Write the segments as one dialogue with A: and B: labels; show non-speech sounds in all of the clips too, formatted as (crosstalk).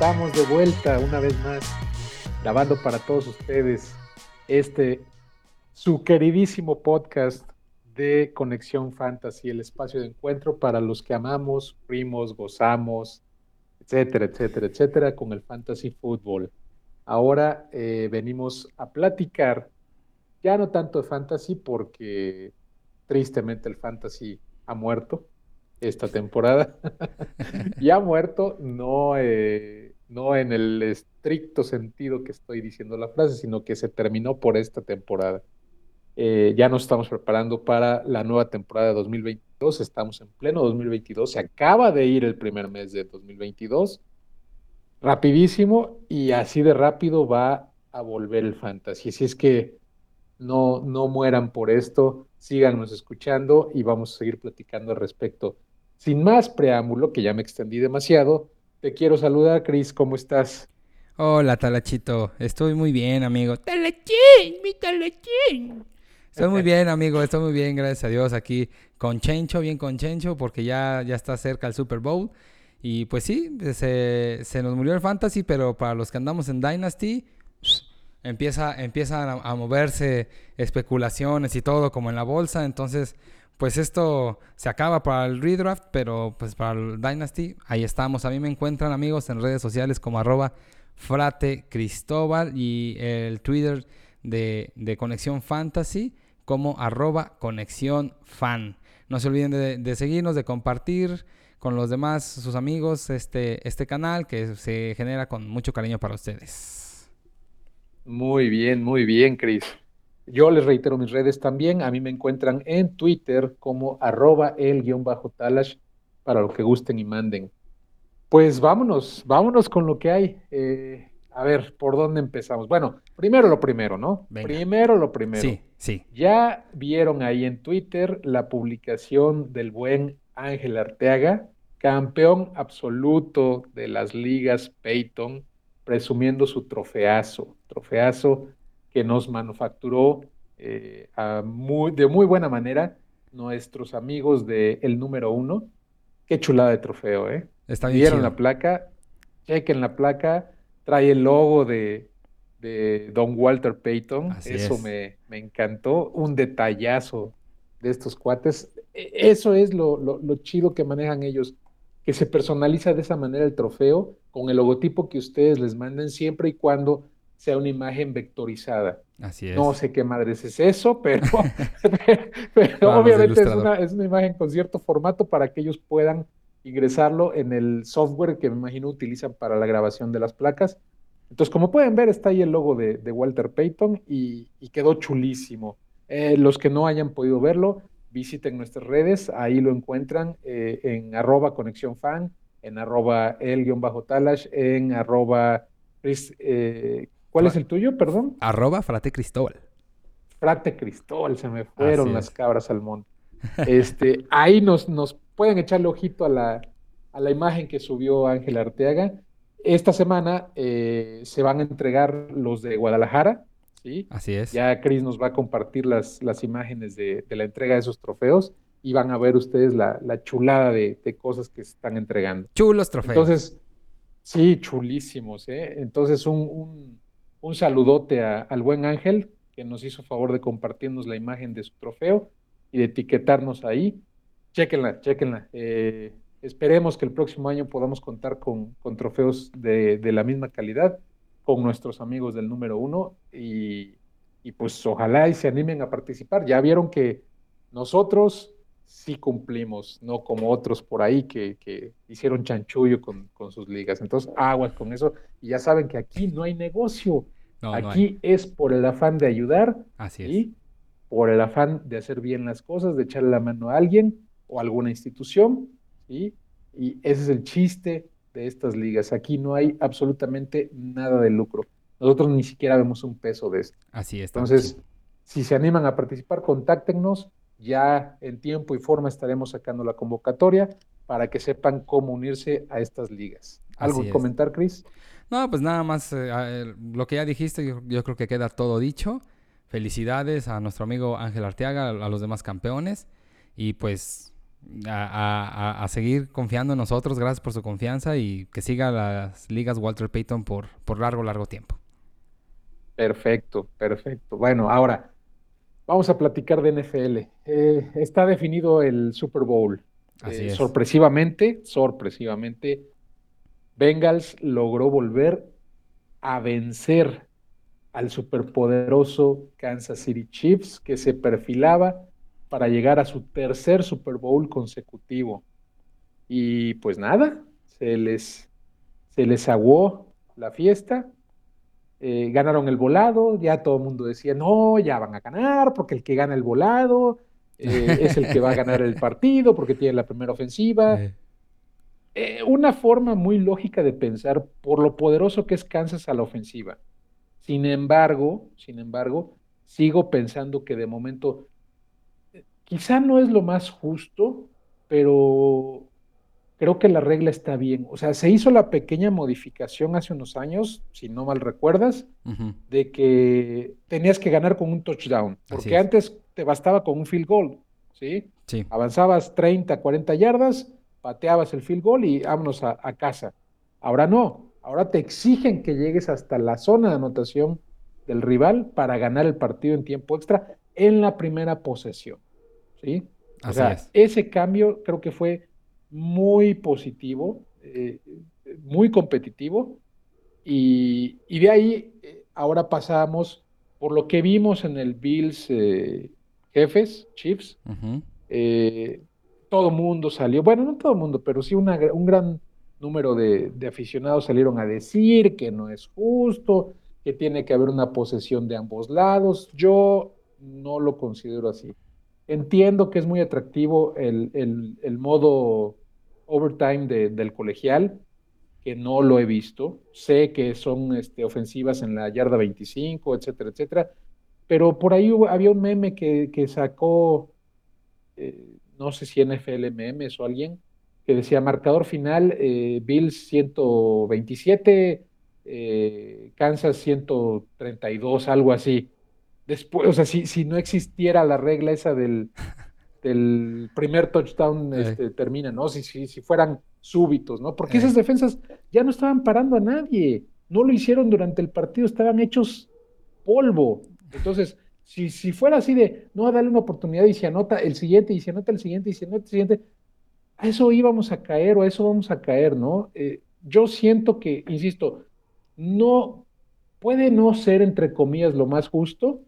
A: estamos de vuelta una vez más, grabando para todos ustedes este, su queridísimo podcast de Conexión Fantasy, el espacio de encuentro para los que amamos, primos, gozamos, etcétera, etcétera, etcétera, con el fantasy fútbol. Ahora eh, venimos a platicar, ya no tanto de fantasy, porque tristemente el fantasy ha muerto esta temporada. (laughs) y ha muerto, no, eh, no en el estricto sentido que estoy diciendo la frase, sino que se terminó por esta temporada. Eh, ya nos estamos preparando para la nueva temporada de 2022, estamos en pleno 2022, se acaba de ir el primer mes de 2022, rapidísimo y así de rápido va a volver el fantasy. Así es que no, no mueran por esto, síganos escuchando y vamos a seguir platicando al respecto. Sin más preámbulo, que ya me extendí demasiado, te quiero saludar, Cris, ¿cómo estás?
B: Hola, Talachito. Estoy muy bien, amigo. Talachín, mi Talachín. Estoy muy (laughs) bien, amigo. Estoy muy bien, gracias a Dios. Aquí con Chencho, bien con Chencho, porque ya, ya está cerca el Super Bowl. Y pues sí, se, se nos murió el Fantasy, pero para los que andamos en Dynasty, empieza, empiezan a, a moverse especulaciones y todo, como en la bolsa. Entonces, pues esto se acaba para el redraft, pero pues para el Dynasty, ahí estamos. A mí me encuentran amigos en redes sociales como arroba frate Cristóbal y el Twitter de, Conexión Fantasy como arroba conexión fan. No se olviden de, seguirnos, de compartir con los demás, sus amigos, este, este canal que se genera con mucho cariño para ustedes.
A: Muy bien, muy bien, Cris. Yo les reitero mis redes también. A mí me encuentran en Twitter como arroba el-talash para lo que gusten y manden. Pues vámonos, vámonos con lo que hay. Eh, a ver, ¿por dónde empezamos? Bueno, primero lo primero, ¿no? Primero lo primero.
B: Sí, sí.
A: Ya vieron ahí en Twitter la publicación del buen Ángel Arteaga, campeón absoluto de las ligas Peyton, presumiendo su trofeazo, trofeazo que nos manufacturó eh, de muy buena manera nuestros amigos de El Número Uno. Qué chulada de trofeo, ¿eh?
B: Está bien
A: Vieron la placa, chequen la placa, trae el logo de, Don Walter Payton. Eso me, encantó. Un detallazo de estos cuates. E, eso es lo, lo, chido que manejan ellos, que se personaliza de esa manera el trofeo con el logotipo que ustedes les manden siempre y cuando sea una imagen vectorizada.
B: Así es.
A: No sé qué madres es eso, (laughs) pero, (laughs) pero obviamente es una, es una, imagen con cierto formato para que ellos puedan ingresarlo en el software que me imagino utilizan para la grabación de las placas. Entonces, como pueden ver, está ahí el logo de, Walter Payton y, quedó chulísimo. Eh, los que no hayan podido verlo, visiten nuestras redes, ahí lo encuentran eh, en arroba conexión fan, en arroba el-talash, en arroba eh, ¿Cuál es el tuyo, perdón?
B: Arroba Frate Cristóbal.
A: Frate Cristóbal, se me fueron las cabras al monte. Este, ahí nos, nos pueden echarle ojito a la, a la imagen que subió Ángel Arteaga. Esta semana eh, se van a entregar los de Guadalajara, ¿sí?
B: Así es.
A: Ya Cris nos va a compartir las, las imágenes de, la entrega de esos trofeos y van a ver ustedes la, chulada de, cosas que se están entregando.
B: Chulos trofeos.
A: Entonces, sí, chulísimos, ¿eh? Entonces, un un saludote al buen Ángel, que nos hizo favor de compartirnos la imagen de su trofeo y de etiquetarnos ahí. Chequenla, chequenla. Eh, esperemos que el próximo año podamos contar con, con trofeos de, la misma calidad con nuestros amigos del número uno y, pues ojalá y se animen a participar. Ya vieron que nosotros sí cumplimos, no como otros por ahí que, que hicieron chanchullo con, con, sus ligas. Entonces, aguas con eso. Y ya saben que aquí no hay negocio. aquí es por el afán de ayudar.
B: Así
A: es. por el afán de hacer bien las cosas, de echarle la mano a alguien o a alguna institución. ¿sí? Y ese es el chiste de estas ligas. Aquí no hay absolutamente nada de lucro. Nosotros ni siquiera vemos un peso de esto.
B: Así es.
A: Entonces, si se animan a participar, contáctenos ya en tiempo y forma estaremos sacando la convocatoria para que sepan cómo unirse a estas ligas. ¿Algo que comentar, Cris?
B: No, pues nada más eh, lo que ya dijiste, yo, creo que queda todo dicho. Felicidades a nuestro amigo Ángel Arteaga, a los demás campeones. Y pues a, seguir confiando en nosotros. Gracias por su confianza y que siga las ligas Walter Payton por, por largo, largo tiempo.
A: Perfecto, perfecto. Bueno, ahora vamos a platicar de NFL. Eh, está definido el Super Bowl. Eh, sorpresivamente, sorpresivamente, Bengals logró volver a vencer al superpoderoso Kansas City Chiefs que se perfilaba para llegar a su tercer Super Bowl consecutivo. Y pues nada, se les, se les aguó la fiesta, eh, ganaron el volado, ya todo el mundo decía, no, ya van a ganar, porque el que gana el volado eh, es el que va a ganar el (laughs) partido, porque tiene la primera ofensiva. Eh, una forma muy lógica de pensar por lo poderoso que es Kansas a la ofensiva. Sin embargo, sin embargo, sigo pensando que de momento quizá no es lo más justo, pero creo que la regla está bien. O sea, se hizo la pequeña modificación hace unos años, si no mal recuerdas, de que tenías que ganar con un touchdown, porque antes te bastaba con un field goal, ¿sí?
B: Sí.
A: Avanzabas 30, 40 yardas, pateabas el field goal y vámonos a, a casa. Ahora no, ahora te exigen que llegues hasta la zona de anotación del rival para ganar el partido en tiempo extra en la primera posesión. ¿sí? O sea, ese cambio creo que fue muy positivo, eh, muy competitivo, y, de ahí eh, ahora pasamos por lo que vimos en el Bills eh, Jefes, Chiefs, todo mundo salió, bueno, no todo mundo, pero sí un gran número de, de, aficionados salieron a decir que no es justo, que tiene que haber una posesión de ambos lados. Yo no lo considero así. Entiendo que es muy atractivo el, el, modo overtime del colegial, que no lo he visto. Sé que son este, ofensivas en la yarda 25, etcétera, etcétera. Pero por ahí había un meme que, que sacó, eh, no sé si NFL Memes o alguien, que decía marcador final, eh, Bills 127, eh, Kansas 132, algo así después, o sea, si, si no existiera la regla esa del, (laughs) del primer touchdown este, termina, ¿no? Si, si, si fueran súbitos, ¿no? Porque esas defensas ya no estaban parando a nadie, no lo hicieron durante el partido, estaban hechos polvo. Entonces, si, si fuera así de, no, dale una oportunidad y se anota el siguiente, y se anota el siguiente, y se anota el siguiente, a eso íbamos a caer o a eso vamos a caer, ¿no? Eh, yo siento que, insisto, no puede no ser, entre comillas, lo más justo,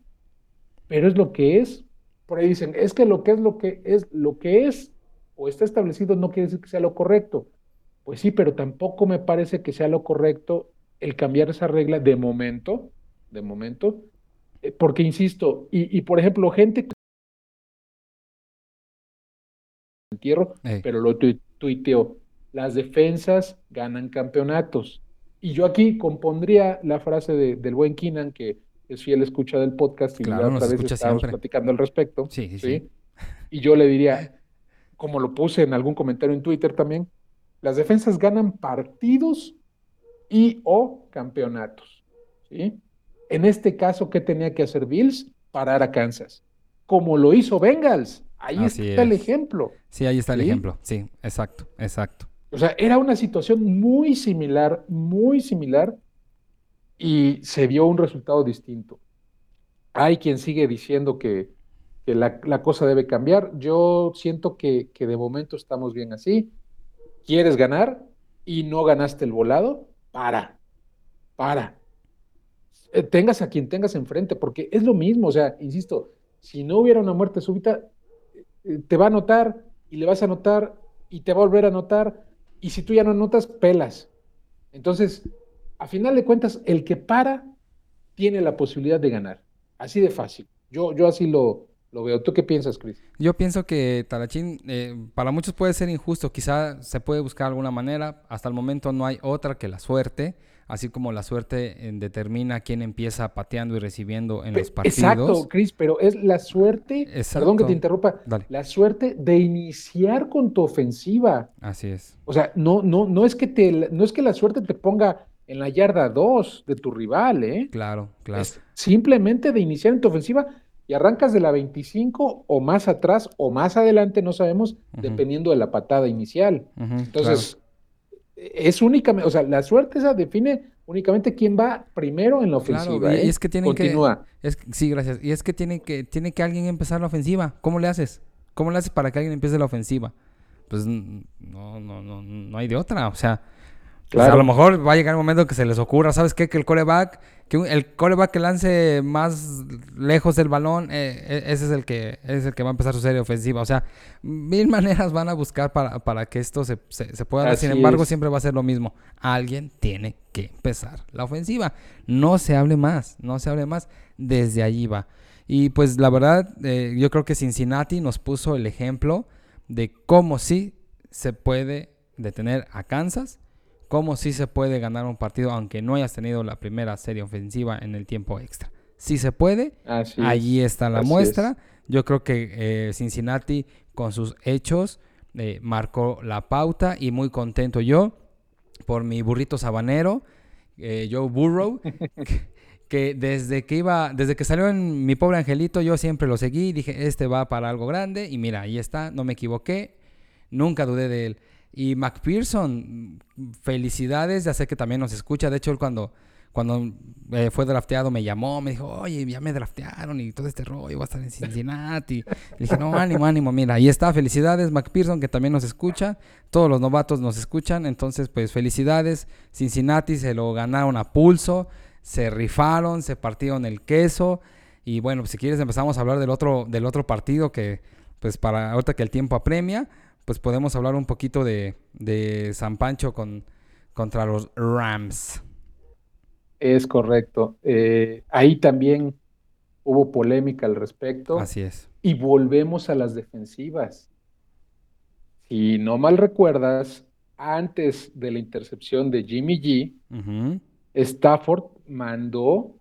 A: pero es lo que es. Por ahí dicen, es que lo que es lo que es lo que es o está establecido no quiere decir que sea lo correcto. Pues sí, pero tampoco me parece que sea lo correcto el cambiar esa regla de momento, de momento, eh, porque insisto, y, por ejemplo, gente que entierro, pero lo tuiteó, las defensas ganan campeonatos. Y yo aquí compondría la frase del buen Kinan que es fiel escucha del podcast y la otra vez estábamos platicando al respecto.
B: Sí, sí,
A: Y yo le diría, como lo puse en algún comentario en Twitter también, las defensas ganan partidos y o campeonatos. ¿sí? En este caso, ¿qué tenía que hacer Bills? Parar a Kansas. Como lo hizo Bengals. Ahí está el ejemplo.
B: Sí, ahí está el ejemplo. Sí, exacto, exacto.
A: O sea, era una situación muy similar, muy similar y se vio un resultado distinto. Hay quien sigue diciendo que, la, cosa debe cambiar. Yo siento que, de momento estamos bien así. ¿Quieres ganar y no ganaste el volado? Para, para. Eh, tengas a quien tengas enfrente, porque es lo mismo, o sea, insisto, si no hubiera una muerte súbita, eh, te va a notar y le vas a notar y te va a volver a notar, y si tú ya no notas, pelas. Entonces, a final de cuentas, el que para tiene la posibilidad de ganar. Así de fácil. Yo, yo así lo, lo veo. ¿Tú qué piensas, Chris?
B: Yo pienso que Talachín, eh, para muchos puede ser injusto. Quizá se puede buscar alguna manera. Hasta el momento no hay otra que la suerte. Así como la suerte eh, determina quién empieza pateando y recibiendo en los partidos.
A: Exacto, Chris, pero es la suerte, perdón que te interrumpa, la suerte de iniciar con tu ofensiva.
B: Así es.
A: O sea, no, no, no es que te, no es que la suerte te ponga en la yarda 2 de tu rival, ¿eh?
B: Claro, claro.
A: simplemente de iniciar en tu ofensiva y arrancas de la 25 o más atrás o más adelante, no sabemos, dependiendo de la patada inicial. Entonces, es únicamente, o sea, la suerte esa define únicamente quién va primero en la ofensiva. y
B: ¿eh? es que tienen
A: Continúa.
B: que. sí, gracias. Y es que tiene que tiene que alguien empezar la ofensiva. ¿Cómo le haces? ¿Cómo le haces para que alguien empiece la ofensiva? Pues no, no, no, no hay de otra. O sea, a lo mejor va a llegar un momento que se les ocurra, ¿sabes qué? Que el coreback, que el coreback que lance más lejos del balón, eh, e, ese es el que es el que va a empezar su serie ofensiva. O sea, mil (laughs) maneras van a buscar para, para que esto se, se, pueda dar. Sin embargo, siempre va a ser lo mismo. Alguien tiene que empezar la ofensiva. No se hable más, no se hable más. Desde allí va. Y pues la verdad, eh, yo creo que Cincinnati nos puso el ejemplo de cómo sí se puede detener a Kansas cómo sí se puede ganar un partido aunque no hayas tenido la primera serie ofensiva en el tiempo extra. Si se puede, allí está la muestra. Yo creo que eh, Cincinnati con sus hechos eh, marcó la pauta y muy contento yo por mi burrito sabanero, eh, Joe Burrow. (laughs) que desde que iba, desde que salió en Mi Pobre Angelito, yo siempre lo seguí, dije, este va para algo grande, y mira, ahí está, no me equivoqué, nunca dudé de él. Y McPherson, felicidades, ya sé que también nos escucha. De hecho, él cuando, cuando eh, fue drafteado me llamó, me dijo, oye, ya me draftearon y todo este rollo, va a estar en Cincinnati. (laughs) Le dije, no, ánimo, ánimo, mira, ahí está, felicidades, McPherson, que también nos escucha. Todos los novatos nos escuchan, entonces, pues felicidades. Cincinnati se lo ganaron a pulso, se rifaron, se partieron el queso. Y bueno, si quieres empezamos a hablar del otro, del otro partido que, pues para ahorita que el tiempo apremia pues podemos hablar un poquito de, San Pancho con, contra los Rams.
A: Es correcto. Eh, ahí también hubo polémica al respecto.
B: Así es.
A: Y volvemos a las defensivas. Si no mal recuerdas, antes de la intercepción de Jimmy G, Stafford mandó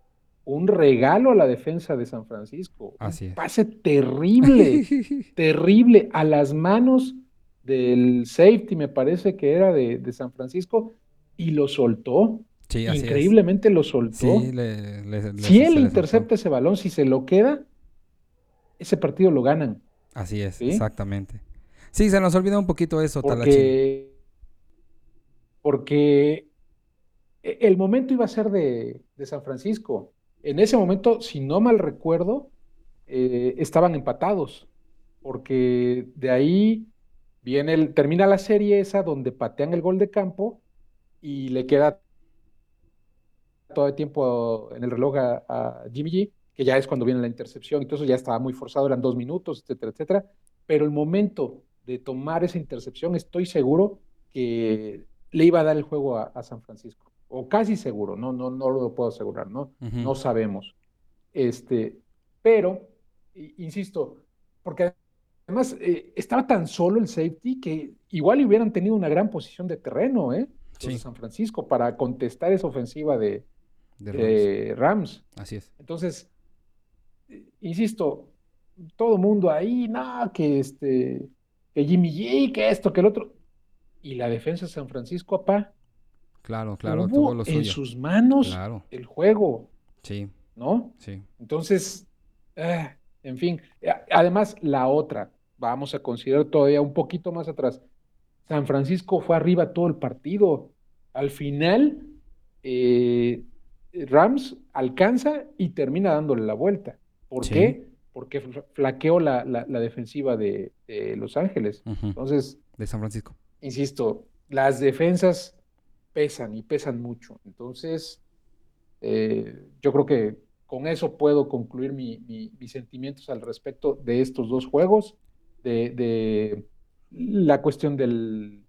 A: un regalo a la defensa de San Francisco.
B: Así
A: es. pase terrible, (laughs) terrible a las manos del safety, me parece que era de, San Francisco, y lo soltó.
B: Sí,
A: Increíblemente lo soltó.
B: Sí,
A: si él intercepta ese balón, si se lo queda, ese partido lo ganan.
B: Así es, exactamente. Sí, se nos olvidó un poquito eso,
A: porque, Porque e, el momento iba a ser de, San Francisco. En ese momento, si no mal recuerdo, eh, estaban empatados. Porque de ahí Viene el, termina la serie esa donde patean el gol de campo y le queda todo el tiempo en el reloj a, Jimmy G, que ya es cuando viene la intercepción, entonces ya estaba muy forzado, eran dos minutos, etcétera, etcétera. Pero el momento de tomar esa intercepción, estoy seguro que le iba a dar el juego a, San Francisco, o casi seguro, no, no, no lo puedo asegurar, ¿no? No sabemos. Este, pero, insisto, porque Además, eh, estaba tan solo el safety que igual hubieran tenido una gran posición de terreno, ¿eh? San Francisco para contestar esa ofensiva de, Rams.
B: Así es.
A: Entonces, eh, insisto, todo mundo ahí, no, que este, que Jimmy G, que esto, que el otro. Y la defensa de San Francisco, apá.
B: Claro, claro, todo lo
A: En sus manos el juego.
B: Sí.
A: ¿No?
B: Sí.
A: Entonces, ah, en fin. Además, la otra, vamos a considerar todavía un poquito más atrás. San Francisco fue arriba todo el partido. Al final, eh, Rams alcanza y termina dándole la vuelta. ¿Por qué? Porque flaqueó la, defensiva de, Los Ángeles. Entonces.
B: De San Francisco.
A: Insisto, las defensas pesan y pesan mucho. Entonces, eh, yo creo que con eso puedo concluir mis sentimientos al respecto de estos dos juegos de, la cuestión del,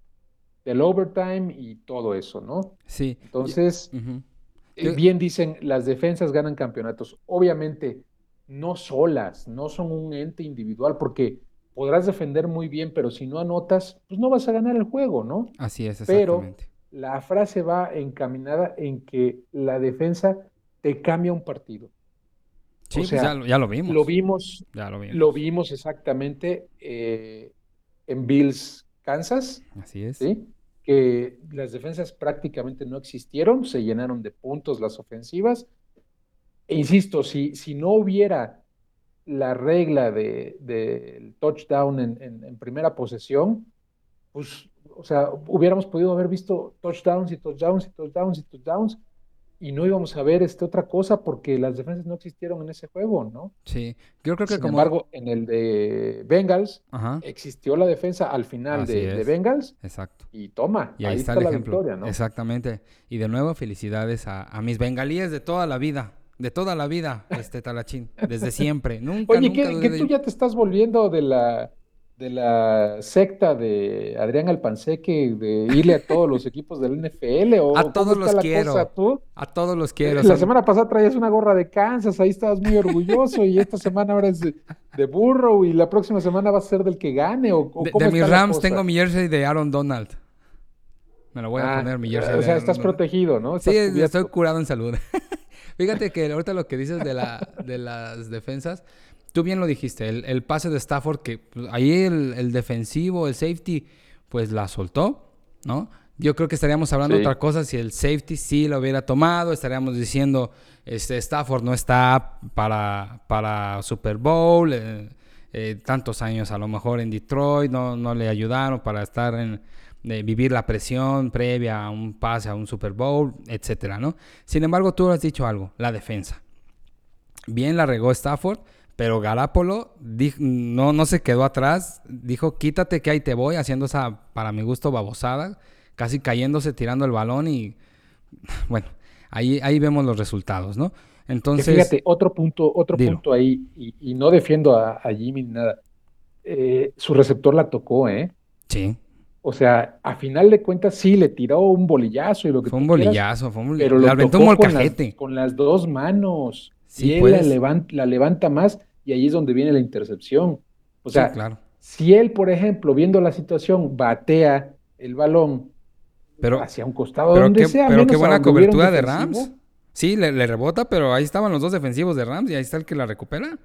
A: del, overtime y todo eso, ¿no?
B: Sí.
A: Entonces, eh, bien dicen, las defensas ganan campeonatos. Obviamente, no solas, no son un ente individual, porque podrás defender muy bien, pero si no anotas, pues no vas a ganar el juego, ¿no?
B: Así es, exactamente.
A: Pero la frase va encaminada en que la defensa te cambia un partido.
B: Sí, pues ya, lo vimos.
A: Lo vimos.
B: Ya lo vimos.
A: Lo vimos exactamente eh, en Bills, Kansas.
B: Así es.
A: ¿sí? Que las defensas prácticamente no existieron, se llenaron de puntos las ofensivas. E insisto, si, si no hubiera la regla del de, touchdown en, en, primera posesión, pues, o sea, hubiéramos podido haber visto touchdowns y touchdowns y touchdowns y touchdowns y no íbamos a ver este otra cosa porque las defensas no existieron en ese juego, ¿no?
B: Sí, yo creo que
A: Sin embargo, en el de Bengals existió la defensa al final de, Bengals.
B: Exacto.
A: Y toma,
B: y ahí, está, el la victoria, ¿no? Exactamente. Y de nuevo, felicidades a, a, mis bengalíes de toda la vida. De toda la vida, este Talachín. Desde siempre. (laughs) Nunca,
A: Oye,
B: nunca
A: que, que tú ya te estás volviendo de la de la secta de Adrián Alpanseque de irle a todos los equipos del NFL o
B: a todos los quiero. a todos los quiero
A: la semana pasada traías una gorra de Kansas ahí estabas muy orgulloso y esta semana ahora es de, Burrow y la próxima semana va a ser del que gane o,
B: de, mis Rams tengo mi jersey de Aaron Donald. Me lo voy a ah, poner mi jersey
A: o sea estás protegido ¿no?
B: sí estoy curado en salud. (laughs) Fíjate que ahorita lo que dices de la de las defensas tú bien lo dijiste, el, pase de Stafford, que pues, ahí el, defensivo, el safety, pues la soltó, ¿no? Yo creo que estaríamos hablando de otra cosa si el safety sí lo hubiera tomado, estaríamos diciendo, este, Stafford no está para, para Super Bowl, eh, eh, tantos años a lo mejor en Detroit, no, no le ayudaron para estar en, vivir la presión previa a un pase a un Super Bowl, etcétera, ¿no? Sin embargo, tú has dicho algo, la defensa. Bien la regó Stafford, pero Garapolo no, no se quedó atrás, dijo quítate que ahí te voy, haciendo esa, para mi gusto, babosada, casi cayéndose, tirando el balón y bueno, ahí, ahí vemos los resultados, ¿no? Entonces...
A: fíjate, otro punto, otro punto ahí, y, no defiendo a, Jimmy ni nada, eh, su receptor la tocó, ¿eh?
B: Sí.
A: O sea, a final de cuentas sí le tiró un bolillazo y lo que
B: Fue un bolillazo, fue un bolillazo. Pero lo aventó un molcajete.
A: Con, las, dos manos. Sí, y él pues. levanta, la levanta más y ahí es donde viene la intercepción. O sea, claro. si él, por ejemplo, viendo la situación, batea el balón pero, hacia un costado donde sea.
B: Pero qué buena cobertura de Rams. Sí, le, rebota, pero ahí estaban los dos defensivos de Rams y ahí está el que la recupera.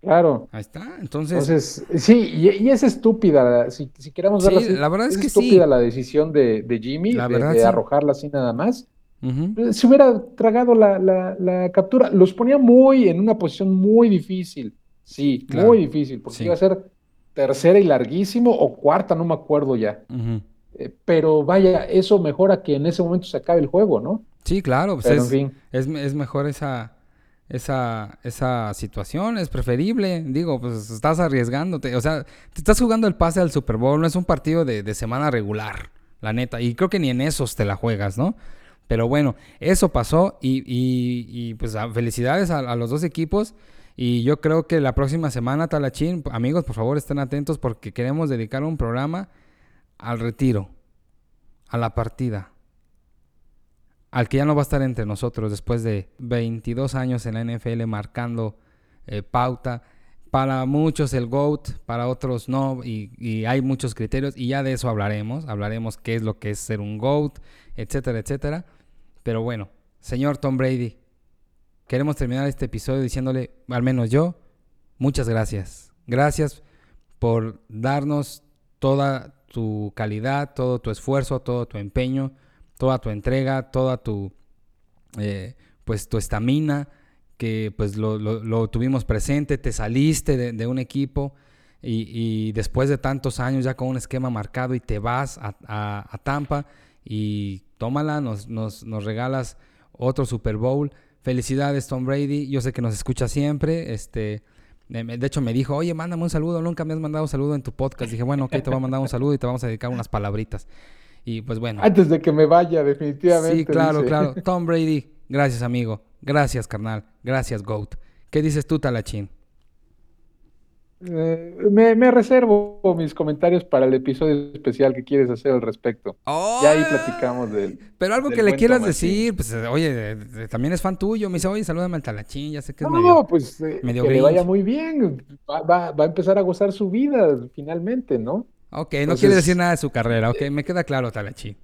A: Claro.
B: Ahí está, entonces. Entonces,
A: sí, y, es estúpida, si, si queremos
B: sí, la verdad es, que
A: estúpida la decisión de, Jimmy de, arrojarla así nada más. Si hubiera tragado la, captura, los ponía muy en una posición muy difícil. Sí, muy difícil, porque iba a ser tercera y larguísimo o cuarta, no me acuerdo ya. Eh, pero vaya, eso mejora que en ese momento se acabe el juego, ¿no?
B: Sí, claro, pues es, es, mejor esa, esa, esa situación, es preferible. Digo, pues estás arriesgándote, o sea, te estás jugando el pase al Super Bowl, no es un partido de, de semana regular, la neta, y creo que ni en esos te la juegas, ¿no? Pero bueno, eso pasó y, pues felicidades a, los dos equipos. Y yo creo que la próxima semana, Talachín, amigos, por favor estén atentos porque queremos dedicar un programa al retiro, a la partida, al que ya no va a estar entre nosotros después de 22 años en la NFL marcando eh, pauta. Para muchos el GOAT, para otros no, y, y, hay muchos criterios, y ya de eso hablaremos. Hablaremos qué es lo que es ser un GOAT, etcétera, etcétera. Pero bueno, señor Tom Brady, queremos terminar este episodio diciéndole, al menos yo, muchas gracias. Gracias por darnos toda tu calidad, todo tu esfuerzo, todo tu empeño, toda tu entrega, toda tu, eh, pues tu estamina, que pues lo, tuvimos presente, te saliste de, un equipo y, después de tantos años ya con un esquema marcado y te vas a Tampa y tómala, nos, nos, nos regalas otro Super Bowl. Felicidades, Tom Brady. Yo sé que nos escucha siempre. Este, de hecho, me dijo, oye, mándame un saludo. Nunca me has mandado un saludo en tu podcast. Dije, bueno, ok, te voy a mandar un saludo y te vamos a dedicar unas palabritas. Y pues bueno.
A: Antes de que me vaya, definitivamente.
B: Sí, claro, claro. (laughs) Tom Brady, gracias, amigo. Gracias, carnal. Gracias, GOAT. ¿Qué dices tú, Talachín?
A: Eh, me, reservo mis comentarios para el episodio especial que quieres hacer al respecto. ya ahí platicamos del.
B: Pero algo que le quieras decir, pues oye, también es fan tuyo. Me dice, oye, salúdame al talachín, ya sé que es
A: no,
B: medio.
A: pues eh, que le vaya muy bien. Va, a empezar a gozar su vida finalmente, ¿no?
B: Ok, no quiere decir nada de su carrera, ok, me queda claro, talachín.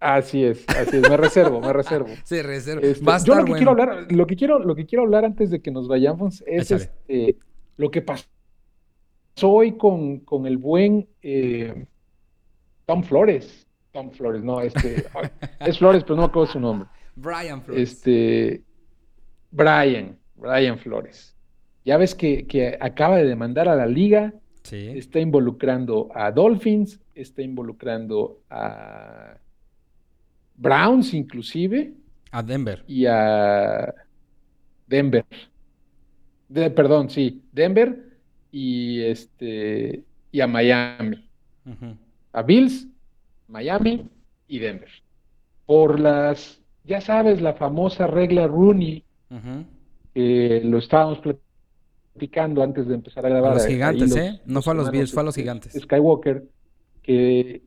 A: Así es, así es, me reservo, me reservo. (laughs)
B: Sí, reservo.
A: Este, yo lo que quiero hablar, lo que quiero, lo que quiero hablar antes de que nos vayamos es este lo que pasó hoy con, con el buen eh, Tom Flores. Tom Flores, no, este. (laughs) es Flores, pero no me acuerdo su nombre.
B: Brian Flores.
A: Este. Brian, Brian Flores. Ya ves que, que acaba de demandar a la liga,
B: Sí.
A: está involucrando a Dolphins, está involucrando a Browns inclusive
B: A Denver.
A: y a Denver. De- perdón, sí, Denver y este y a Miami. A Bills, Miami y Denver. Por las, ya sabes, la famosa regla Rooney, que lo estábamos platicando antes de empezar a grabar.
B: A los gigantes,
A: los-
B: ¿eh? No fue a los Bills, fue a los gigantes.
A: Skywalker, que,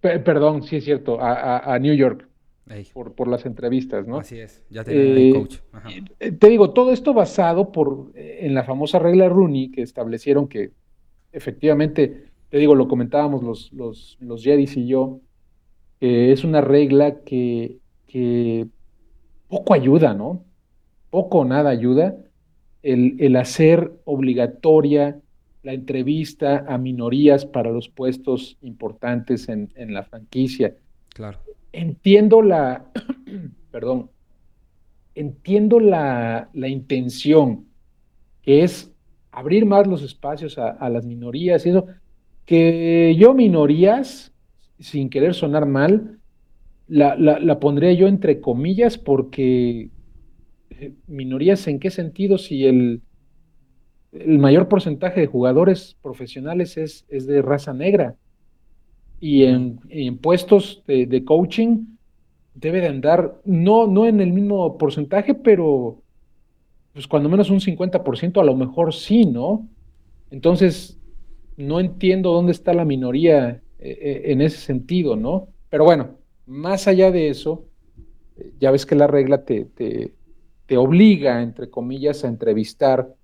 A: pe- perdón, sí es cierto, a, a- a New York, por, por las entrevistas, ¿no?
B: Así es. Ya ahí
A: Eh,
B: coach. Ajá.
A: Eh, Te digo, todo esto basado por, eh, en la famosa regla Rooney que establecieron que efectivamente, te digo, lo comentábamos los, los, los Jedis y yo, que es una regla que, que poco ayuda, ¿no? Poco o nada ayuda el, el hacer obligatoria la entrevista a minorías para los puestos importantes en, en la franquicia
B: Claro.
A: Entiendo la, (clears throat) perdón, entiendo la, la intención, que es abrir más los espacios a, las minorías y eso, que yo minorías, sin querer sonar mal, la, la, la pondré yo entre comillas porque eh, minorías en qué sentido si el, el mayor porcentaje de jugadores profesionales es, es de raza negra y en, en puestos de, de coaching debe de andar, no, no en el mismo porcentaje, pero pues cuando menos un 50% a lo mejor sí, ¿no? Entonces, no entiendo dónde está la minoría eh, eh, en ese sentido, ¿no? Pero bueno, más allá de eso, eh, ya ves que la regla te, te, te obliga, entre comillas, a entrevistar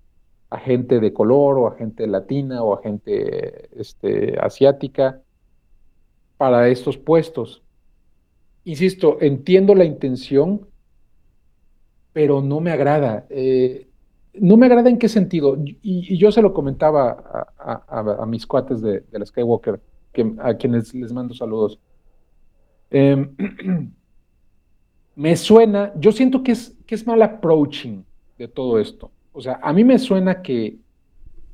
A: a gente de color o a gente latina o a gente este, asiática para estos puestos. Insisto, entiendo la intención, pero no me agrada. Eh, no me agrada en qué sentido. Y, y yo se lo comentaba a, a, a, mis cuates de, de, la Skywalker, que, a quienes les mando saludos. Eh, (clears throat) me suena, yo siento que es, que es mal approaching de todo esto. O sea, a mí me suena que,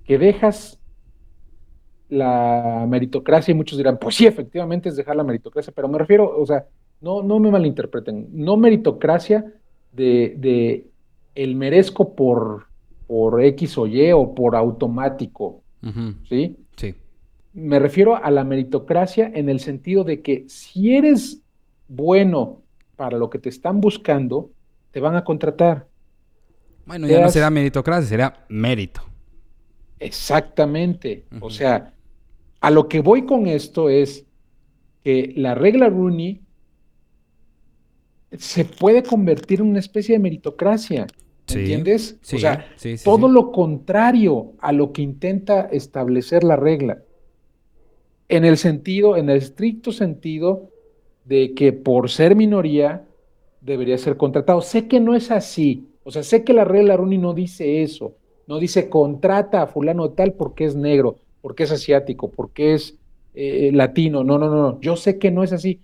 A: que dejas la meritocracia y muchos dirán, pues sí, efectivamente es dejar la meritocracia, pero me refiero, o sea, no, no me malinterpreten, no meritocracia de, de el merezco por, por X o Y o por automático,
B: Uh -huh.
A: ¿sí?
B: Sí.
A: Me refiero a la meritocracia en el sentido de que si eres bueno para lo que te están buscando, te van a contratar.
B: Bueno, ya Seas... no será meritocracia, será mérito.
A: Exactamente. Uh -huh. O sea, a lo que voy con esto es que la regla Rooney se puede convertir en una especie de meritocracia.
B: Sí,
A: ¿Entiendes?
B: Sí,
A: o sea,
B: sí,
A: todo lo contrario a lo que intenta establecer la regla. En el sentido, en el estricto sentido de que por ser minoría debería ser contratado. Sé que no es así. O sea, sé que la regla Rooney no dice eso. No dice contrata a fulano tal porque es negro, porque es asiático, porque es eh, latino. No, no, no. Yo sé que no es así.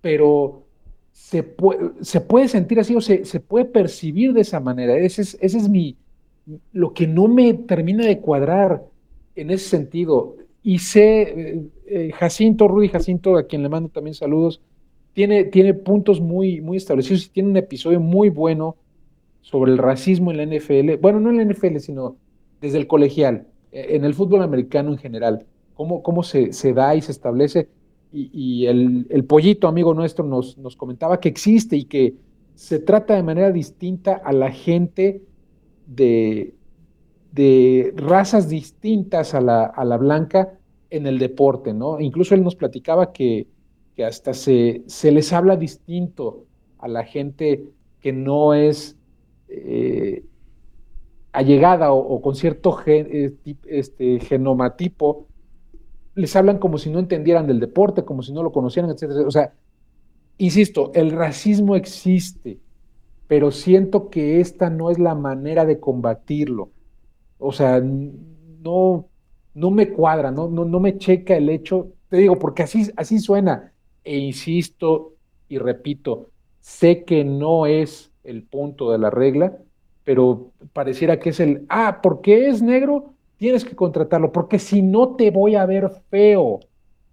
A: Pero se puede, se puede sentir así o se, puede percibir de esa manera. Ese es, ese es mi, lo que no me termina de cuadrar en ese sentido. Y sé, eh, eh, Jacinto, Rudy Jacinto, a quien le mando también saludos, tiene, tiene puntos muy, muy establecidos y tiene un episodio muy bueno sobre el racismo en la NFL. Bueno, no en la NFL, sino desde el colegial, en el fútbol americano en general. Cómo, cómo se, se da y se establece y, el, el, pollito amigo nuestro nos, nos, comentaba que existe y que se trata de manera distinta a la gente de, de razas distintas a la, a la, blanca en el deporte, ¿no? Incluso él nos platicaba que, que hasta se, se, les habla distinto a la gente que no es eh, allegada o, o, con cierto gen, este, genomatipo les hablan como si no entendieran del deporte, como si no lo conocieran, etcétera. O sea, insisto, el racismo existe, pero siento que esta no es la manera de combatirlo. O sea, no, no me cuadra, no, no, no me checa el hecho, te digo, porque así, así suena. E insisto y repito, sé que no es el punto de la regla, pero pareciera que es el, ah, porque es negro, tienes que contratarlo, porque si no te voy a ver feo.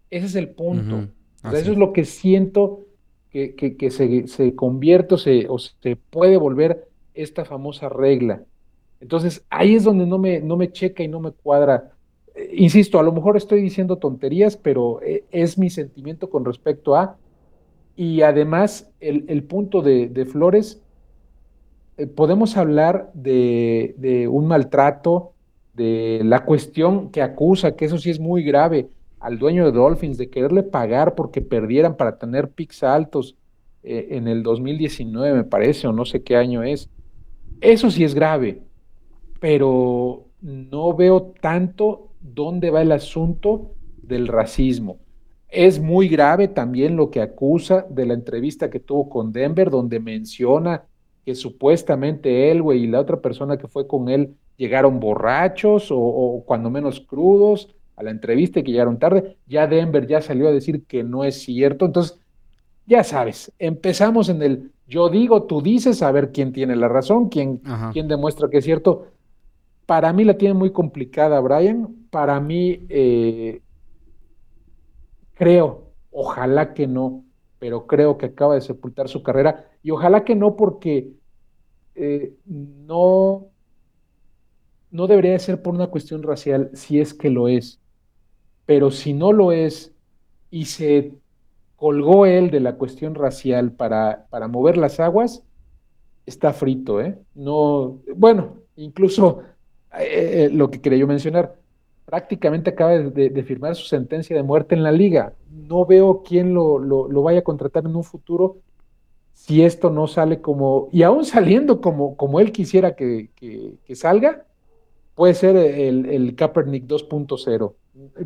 A: Ese es el punto. eso es lo que siento que, que, se, se, convierte o se, o se puede volver esta famosa regla. Entonces, ahí es donde no me, no me checa y no me cuadra. Eh, insisto, a lo mejor estoy diciendo tonterías, pero eh, es mi sentimiento con respecto a. Y además, el, punto de, Flores, eh, podemos hablar de, un maltrato, de la cuestión que acusa, que eso sí es muy grave, al dueño de Dolphins, de quererle pagar porque perdieran para tener picks altos en el 2019, me parece, o no sé qué año es. Eso sí es grave pero no veo tanto dónde va el asunto del racismo. Es muy grave también lo que acusa de la entrevista que tuvo con Denver, donde menciona que supuestamente él, güey, y la otra persona que fue con él llegaron borrachos o, o, cuando menos crudos a la entrevista y que llegaron tarde. Ya Denver ya salió a decir que no es cierto. Entonces, ya sabes, empezamos en el yo digo, tú dices, a ver quién tiene la razón, quién, quién demuestra que es cierto. Para mí la tiene muy complicada, Brian. Para mí, eh, creo, ojalá que no, pero creo que acaba de sepultar su carrera. Y ojalá que no, porque eh, no, no debería de ser por una cuestión racial, si es que lo es. Pero si no lo es y se colgó él de la cuestión racial para, para mover las aguas, está frito, ¿eh? No, bueno, incluso eh, eh, lo que quería yo mencionar, prácticamente acaba de, firmar su sentencia de muerte en la liga. No veo quién lo, lo, vaya a contratar en un futuro si esto no sale como, y aún saliendo como, como él quisiera que, que, salga, puede ser el, el Kaepernick 2.0.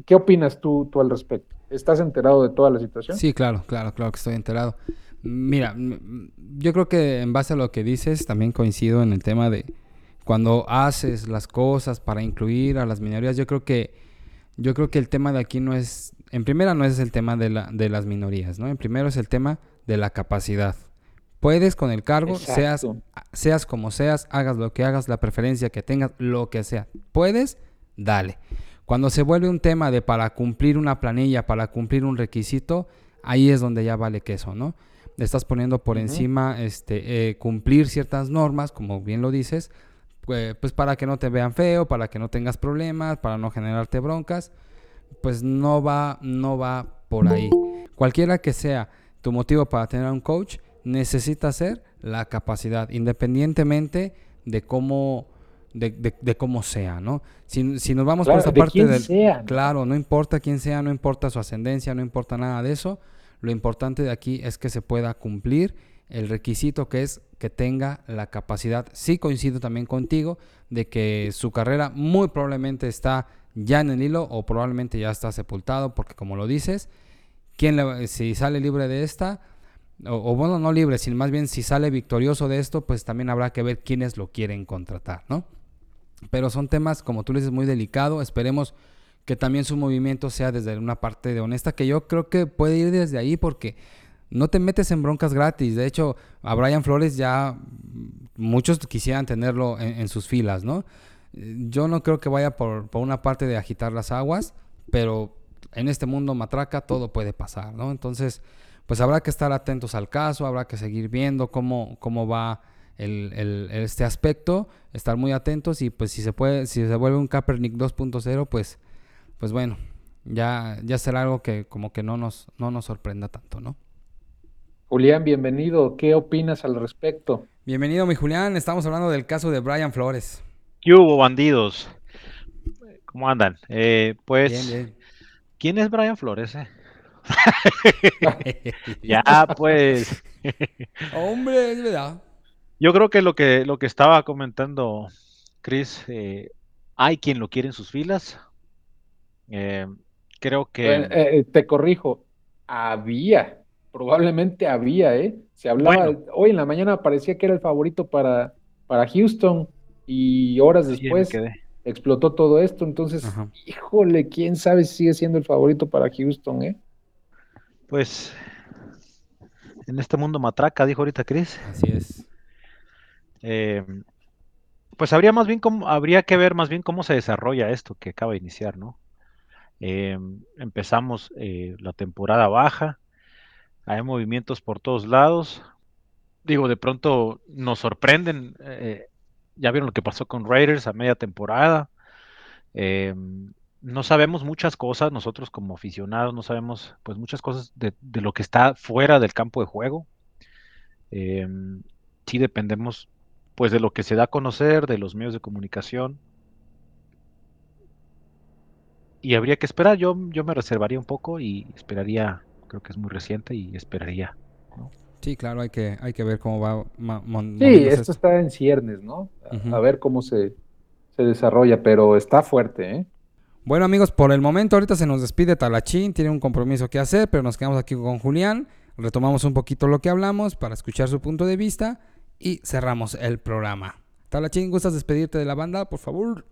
A: ¿Qué opinas tú, tú al respecto? ¿Estás enterado de toda la situación?
B: Sí, claro, claro, claro que estoy enterado. Mira, yo creo que en base a lo que dices, también coincido en el tema de, cuando haces las cosas para incluir a las minorías, yo creo que yo creo que el tema de aquí no es, en primera no es el tema de, la, de las minorías, ¿no? En primero es el tema de la capacidad. Puedes con el cargo, seas, seas como seas, hagas lo que hagas, la preferencia que tengas, lo que sea. Puedes, dale. Cuando se vuelve un tema de para cumplir una planilla, para cumplir un requisito, ahí es donde ya vale queso, ¿no? estás poniendo por encima este, eh, cumplir ciertas normas, como bien lo dices, pues, pues, para que no te vean feo, para que no tengas problemas, para no generarte broncas, pues no va, no va por ahí. Cualquiera que sea tu motivo para tener un coach, necesita ser la capacidad, independientemente de cómo, de, cómo sea, ¿no? Si, nos vamos por esa parte del... Sea, Claro, no importa quién sea, no importa su ascendencia, no importa nada de eso. Lo importante de aquí es que se pueda cumplir el requisito que es que tenga la capacidad, sí coincido también contigo, de que su carrera muy probablemente está ya en el hilo o probablemente ya está sepultado, porque como lo dices, ¿quién le, si sale libre de esta, o, bueno, no libre, sino más bien si sale victorioso de esto, pues también habrá que ver quiénes lo quieren contratar, ¿no? Pero son temas, como tú le dices, muy delicado. Esperemos que también su movimiento sea desde una parte de honesta, que yo creo que puede ir desde ahí, porque no te metes en broncas gratis. De hecho, a Brian Flores ya muchos quisieran tenerlo en, sus filas, ¿no? Yo no creo que vaya por, una parte de agitar las aguas, pero en este mundo matraca todo puede pasar, ¿no? Entonces, pues habrá que estar atentos al caso, habrá que seguir viendo cómo, cómo va este aspecto, estar muy atentos y pues si se puede, si se vuelve un Kaepernick 2.0, pues, pues bueno, ya, ya será algo que como que no nos, no nos sorprenda tanto, ¿no?
A: Julián, bienvenido. ¿Qué opinas al respecto?
B: Bienvenido, mi Julián. Estamos hablando del caso de Brian Flores.
C: ¿Qué hubo, bandidos? ¿Cómo andan? Eh, pues, ¿quién es Brian Flores? Eh? (laughs) ya, pues. (laughs)
B: Hombre, es verdad.
C: Yo creo que lo que, lo que estaba comentando Chris, eh, hay quien lo quiere en sus filas. creo
A: que. te corrijo, había probablemente había, ¿eh? Se hablaba, hoy en la mañana parecía que era el favorito para, para Houston y horas después explotó todo esto, entonces, híjole, quién sabe si sigue siendo el favorito para Houston, ¿eh?
C: Pues en este mundo matraca, dijo ahorita Chris.
B: Así es.
C: Eh, pues habría más bien cómo, habría que ver más bien cómo se desarrolla esto que acaba de iniciar, ¿no? Em, empezamos eh, la temporada baja, hay movimientos por todos lados. Digo, de pronto nos sorprenden. Eh, ya vieron lo que pasó con Raiders a media temporada. No sabemos muchas cosas, nosotros como aficionados no sabemos pues muchas cosas de, lo que está fuera del campo de juego. Em, sí dependemos pues de lo que se da a conocer, de los medios de comunicación. Y habría que esperar, yo, yo me reservaría un poco y esperaría, creo que es muy reciente y esperaría.
B: Sí, claro, hay que, hay que ver cómo va.
A: sí, esto, está en ciernes, ¿no? A, ver cómo se, se desarrolla, pero está fuerte, ¿eh?
B: Bueno amigos, por el momento ahorita se nos despide Talachín, tiene un compromiso que hacer, pero nos quedamos aquí con Julián, retomamos un poquito lo que hablamos para escuchar su punto de vista y cerramos el programa. Talachín, ¿gustas despedirte de la banda, por favor?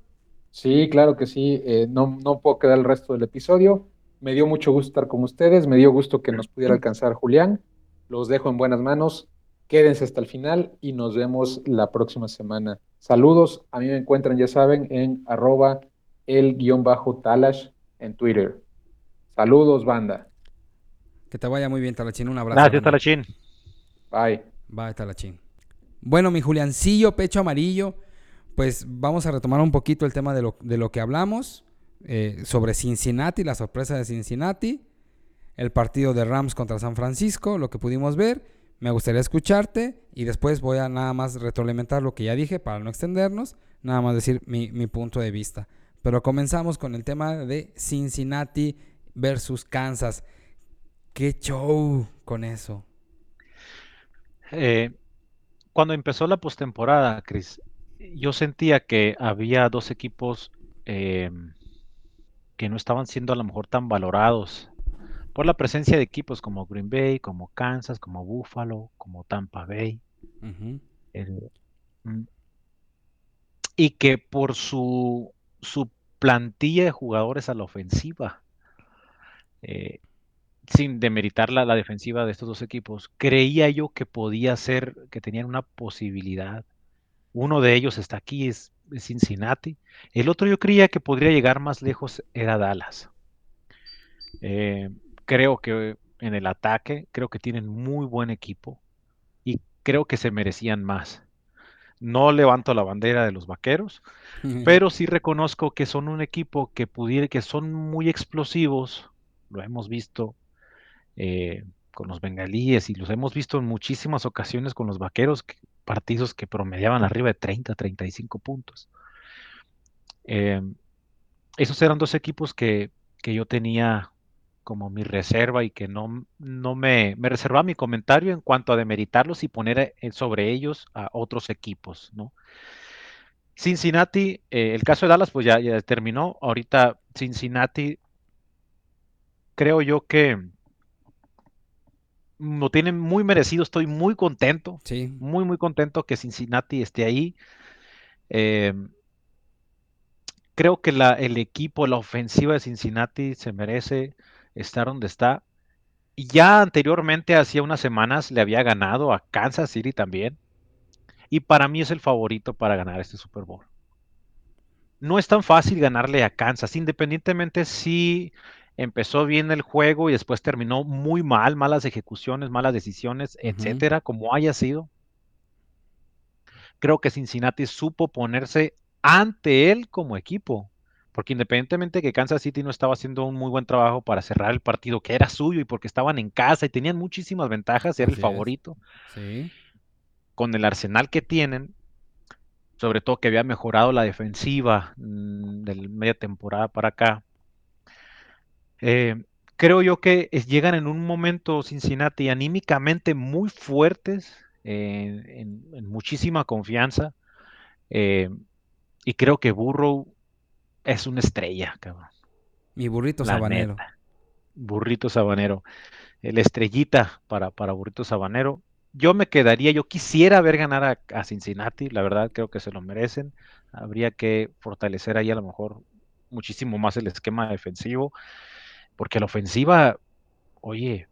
A: Sí, claro que sí, eh, no, no puedo quedar el resto del episodio. Me dio mucho gusto estar con ustedes, me dio gusto que nos pudiera alcanzar Julián. Los dejo en buenas manos. Quédense hasta el final y nos vemos la próxima semana. Saludos, a mí me encuentran, ya saben, en arroba el guion bajo Talash en Twitter. Saludos, banda.
B: Que te vaya muy bien, Talachín. Un abrazo.
C: Gracias, Talachín.
A: Bye.
B: Bye, Talachín. Bueno, mi Juliancillo, pecho amarillo, pues vamos a retomar un poquito el tema de lo, de lo que hablamos eh, sobre Cincinnati, la sorpresa de Cincinnati, el partido de Rams contra San Francisco, lo que pudimos ver. Me gustaría escucharte y después voy a nada más retroalimentar lo que ya dije para no extendernos, nada más decir mi, mi punto de vista. Pero comenzamos con el tema de Cincinnati versus Kansas. Qué show con eso.
C: Eh, cuando empezó la postemporada, Chris, yo sentía que había dos equipos em, que no estaban siendo a lo mejor tan valorados por la presencia de equipos como Green Bay, como Kansas, como Buffalo, como Tampa Bay. Mm, y que por su su plantilla de jugadores a la ofensiva, eh, sin demeritar la, defensiva de estos dos equipos, creía yo que podía ser, que tenían una posibilidad. Uno de ellos está aquí, es, Cincinnati. El otro yo creía que podría llegar más lejos, era Dallas. Eh, creo que en el ataque, creo que tienen muy buen equipo y creo que se merecían más. No levanto la bandera de los vaqueros, pero sí reconozco que son un equipo que pudiera, que son muy explosivos. Lo hemos visto eh, con los bengalíes y los hemos visto en muchísimas ocasiones con los vaqueros, partidos que promediaban arriba de 30, 35 puntos. Em, esos eran dos equipos que, que yo tenía como mi reserva y que no, no me, me reservaba mi comentario en cuanto a demeritarlos y poner eh, sobre ellos a otros equipos, ¿no? Cincinnati, eh, el caso de Dallas, pues ya, ya terminó. Ahorita Cincinnati, creo yo que lo tienen muy merecido. Estoy muy contento.
B: Sí.
C: Muy, muy contento que Cincinnati esté ahí. Eh, creo que la, el equipo, la ofensiva de Cincinnati se merece estar donde está. Y ya anteriormente, hacía unas semanas, le había ganado a Kansas City también. Y para mí es el favorito para ganar este Super Bowl. No es tan fácil ganarle a Kansas, independientemente si empezó bien el juego y después terminó muy mal, malas ejecuciones, malas decisiones, etcétera, como haya sido. Creo que Cincinnati supo ponerse ante él como equipo porque independientemente que Kansas City no estaba haciendo un muy buen trabajo para cerrar el partido que era suyo y porque estaban en casa y tenían muchísimas ventajas, era el favorito. Con el arsenal que tienen, sobre todo que había mejorado la defensiva mm, de media temporada para acá. Eh, creo yo que llegan en un momento Cincinnati anímicamente muy fuertes, en, muchísima confianza. Eh, y creo que Burrow es una estrella, cabrón.
B: Mi burrito sabanero.
C: Burrito sabanero. La estrellita para, para burrito sabanero. Yo me quedaría, yo quisiera ver ganar a, Cincinnati, la verdad creo que se lo merecen. Habría que fortalecer ahí a lo mejor muchísimo más el esquema defensivo, porque la ofensiva, oye,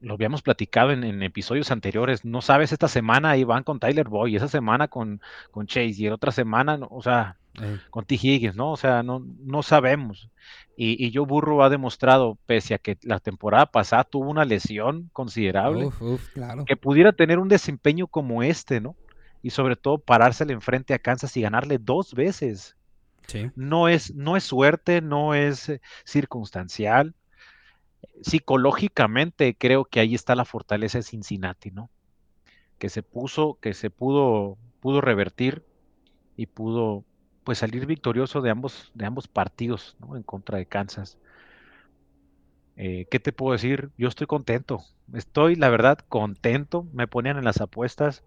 C: lo habíamos platicado en, episodios anteriores. No sabes, esta semana ahí van con Tyler Boy, esa semana con, con Chase, y otra semana, o sea, con T. Higgins, ¿no? O sea, no, no sabemos. Y, y Joe Burrow ha demostrado, pese a que la temporada pasada tuvo una lesión considerable, que pudiera tener un desempeño como este, ¿no? Y sobre todo parársele enfrente a Kansas y ganarle dos veces. No, es, no es suerte, no es eh, circunstancial. Psicológicamente creo que ahí está la fortaleza de Cincinnati, ¿no? Que se puso, que se pudo, pudo revertir y pudo pues salir victorioso de ambos, de ambos partidos, ¿no? En contra de Kansas. Eh, ¿Qué te puedo decir? Yo estoy contento. Estoy, la verdad, contento. Me ponían en las apuestas.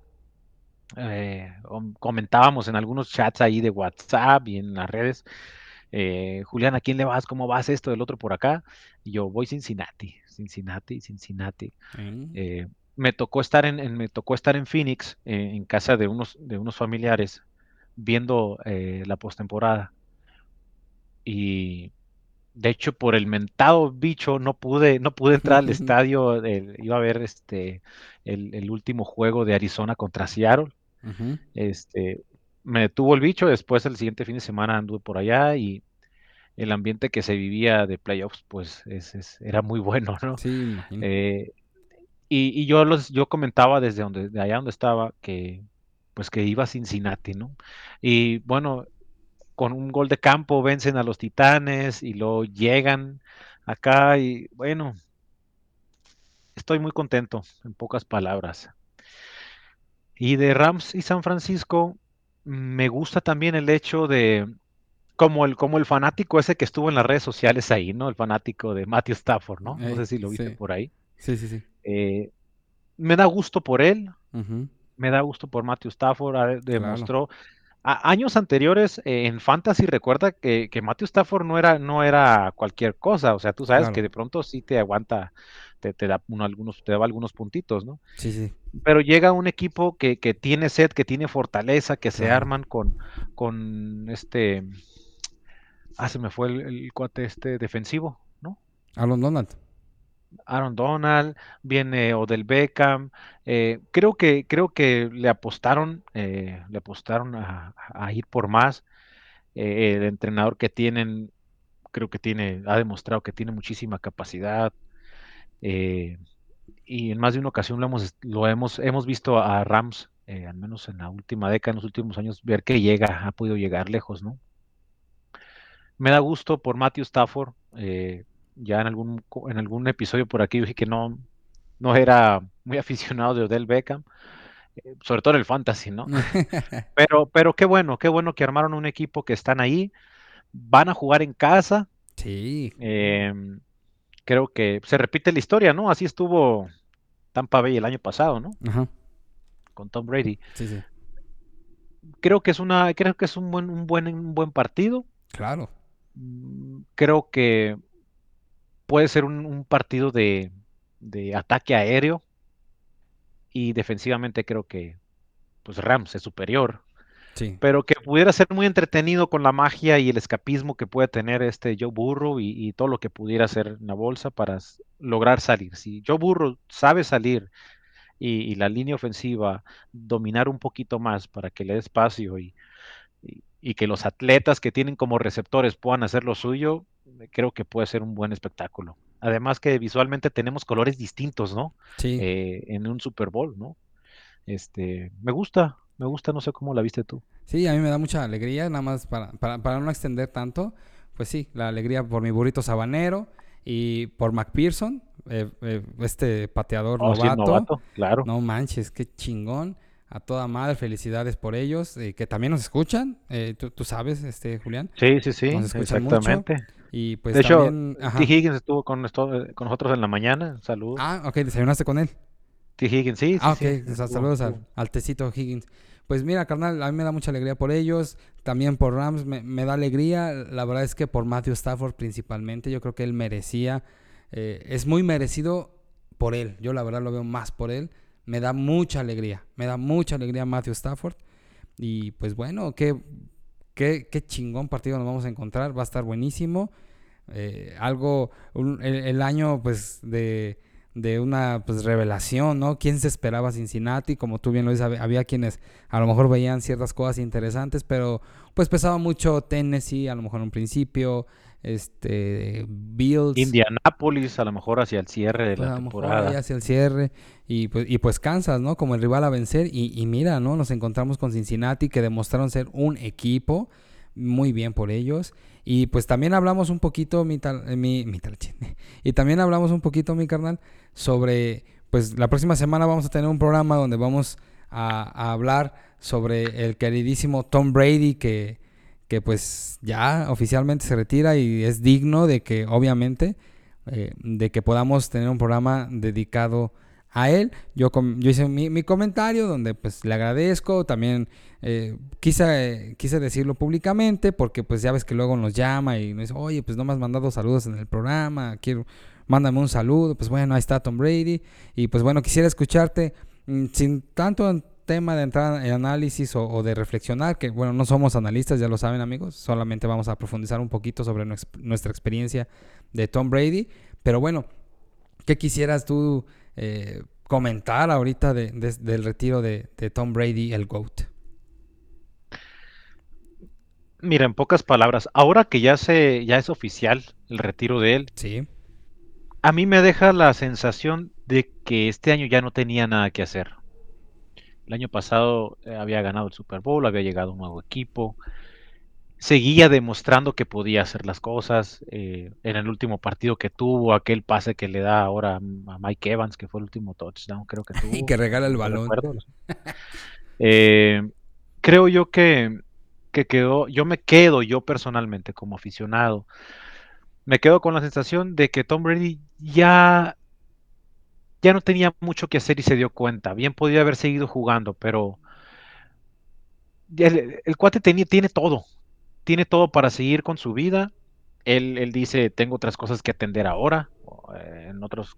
C: Eh, comentábamos en algunos chats ahí de WhatsApp y en las redes. Eh, Julián, ¿a quién le vas? ¿Cómo vas esto, del otro por acá? Y yo voy Cincinnati, Cincinnati, Cincinnati. Mm. me tocó estar en, me tocó estar en Phoenix, en casa de unos, de unos familiares viendo eh, la postemporada. Y de hecho, por el mentado bicho no pude, no pude entrar al (laughs) estadio. iba a ver este el, último juego de Arizona contra Seattle. Este me detuvo el bicho. Después el siguiente fin de semana anduve por allá y el ambiente que se vivía de playoffs, pues es, era muy bueno, (laughs) ¿no? Eh, y, y, yo los, yo comentaba desde donde, de allá donde estaba, que pues que iba a Cincinnati, ¿no? Y bueno, con un gol de campo vencen a los Titanes y lo llegan acá y bueno, estoy muy contento, en pocas palabras. Y de Rams y San Francisco, me gusta también el hecho de, como el, como el fanático ese que estuvo en las redes sociales ahí, ¿no? El fanático de Matthew Stafford, ¿no? No sé si lo viste por ahí.
B: Sí, sí, sí.
C: Eh, me da gusto por él me da gusto por Matthew Stafford, demostró. años anteriores eh, en Fantasy recuerda que, que, Matthew Stafford no era, no era cualquier cosa, o sea, tú sabes que de pronto sí te aguanta, te, da algunos, te da algunos puntitos, ¿no?
B: Sí, sí.
C: Pero llega un equipo que, que tiene set, que tiene fortaleza, que se arman con, con este, ah, se me fue el, el cuate este defensivo, ¿no?
B: Alon Donald.
C: Aaron Donald, viene Odell Beckham. Eh, creo que creo que le apostaron, eh, le apostaron a, ir por más. Eh, el entrenador que tienen, creo que tiene, ha demostrado que tiene muchísima capacidad. y en más de una ocasión lo hemos, lo hemos, hemos visto a Rams, al menos en la última década, en los últimos años, ver que llega, ha podido llegar lejos, ¿no? Me da gusto por Matthew Stafford ya en algún, en algún episodio por aquí dije que no, no era muy (laughs) aficionado de Odell Beckham, eh, sobre todo en el fantasy, ¿no? (laughs) pero, pero qué bueno, qué bueno que armaron un equipo que están ahí, van a jugar en casa.
B: Sí.
C: Em, creo que se repite la historia, ¿no? Así estuvo Tampa Bay el año pasado, ¿no? Ajá. Con Tom Brady.
B: Sí, sí.
C: Creo que es una, creo que es un buen, un buen, un buen partido.
B: Claro.
C: Mm, creo que puede ser un, partido de, ataque aéreo y defensivamente creo que pues Rams es superior.
B: Sí.
C: Pero que pudiera ser muy entretenido con la magia y el escapismo que puede tener este Joe Burrow y, todo lo que pudiera hacer en la bolsa para lograr salir. Si Joe Burrow sabe salir y, la línea ofensiva dominar un poquito más para que le dé espacio y, y que los atletas que tienen como receptores puedan hacer lo suyo, creo que puede ser un buen espectáculo. Además que visualmente tenemos colores distintos, ¿no?
B: Sí.
C: Eh, en un Super Bowl, ¿no? Este, me gusta, me gusta, no sé cómo la viste tú.
B: Sí, a mí me da mucha alegría, nada más para, para, no extender tanto, pues sí, la alegría por mi burrito sabanero y por McPherson, eh, eh, este pateador oh, novato.
C: Claro.
B: No manches, qué chingón a toda madre, felicidades por ellos, eh, que también nos escuchan, eh, tú, sabes, este Julián.
C: Sí, sí, sí, exactamente.
B: Y pues
C: de
B: también,
C: hecho, T. Higgins estuvo con, con nosotros en la mañana, saludos.
B: Ah, ok, desayunaste con él.
C: T. Higgins, sí.
B: Ah, ok, saludos al, tecito Higgins. Pues mira, carnal, a mí me da mucha alegría por ellos, también por Rams me, da alegría, la verdad es que por Matthew Stafford principalmente, yo creo que él merecía, eh, es muy merecido por él, yo la verdad lo veo más por él, me da mucha alegría, me da mucha alegría Matthew Stafford. Y pues bueno, qué, qué, qué chingón partido nos vamos a encontrar, va a estar buenísimo. Eh, algo, el, año pues de, de una pues, revelación, ¿no? ¿Quién se esperaba Cincinnati? Como tú bien lo dices, había quienes a lo mejor veían ciertas cosas interesantes, pero pues pesaba mucho Tennessee, a lo mejor en un principio, este Bills.
C: Indianapolis, a lo mejor hacia el cierre de pues, la temporada.
B: hacia el cierre. Y pues, y pues Kansas, ¿no? Como el rival a vencer. Y, y mira, ¿no? Nos encontramos con Cincinnati, que demostraron ser un equipo. Muy bien por ellos. Y pues también hablamos un poquito, mi, tal, eh, mi, mi tal, (laughs) y también hablamos un poquito, mi carnal, sobre, pues la próxima semana vamos a tener un programa donde vamos a, hablar sobre el queridísimo Tom Brady que, que pues ya oficialmente se retira y es digno de que obviamente eh, de que podamos tener un programa dedicado a él. Yo, yo hice mi, comentario donde pues le agradezco, también eh, quise, quise decirlo públicamente porque pues ya ves que luego nos llama y nos dice, oye, pues no me has mandado saludos en el programa, quiero, mándame un saludo, pues bueno, ahí está Tom Brady y pues bueno, quisiera escucharte mm, sin tanto tema de entrar en análisis o, de reflexionar, que bueno, no somos analistas, ya lo saben amigos, solamente vamos a profundizar un poquito sobre nuestra experiencia de Tom Brady, pero bueno, ¿qué quisieras tú eh, comentar ahorita del retiro de, Tom Brady, el GOAT?
C: Mira, en pocas palabras, ahora que ya se ya es oficial el retiro de él,
B: sí.
C: a mí me deja la sensación de que este año ya no tenía nada que hacer. El año pasado eh, había ganado el Super Bowl, había llegado un nuevo equipo, seguía demostrando que podía hacer las cosas. Eh, en el último partido que tuvo, aquel pase que le da ahora a Mike Evans, que fue el último touchdown, creo que (laughs) tuvo.
B: y que regala el balón.
C: Eh, creo yo que, que quedó, yo me quedo yo personalmente como aficionado, me quedo con la sensación de que Tom Brady ya ya no tenía mucho que hacer y se dio cuenta. Bien podía haber seguido jugando, pero el, el cuate tenía, tiene todo tiene todo para seguir con su vida. Él, dice, tengo otras cosas que atender ahora, eh, en otras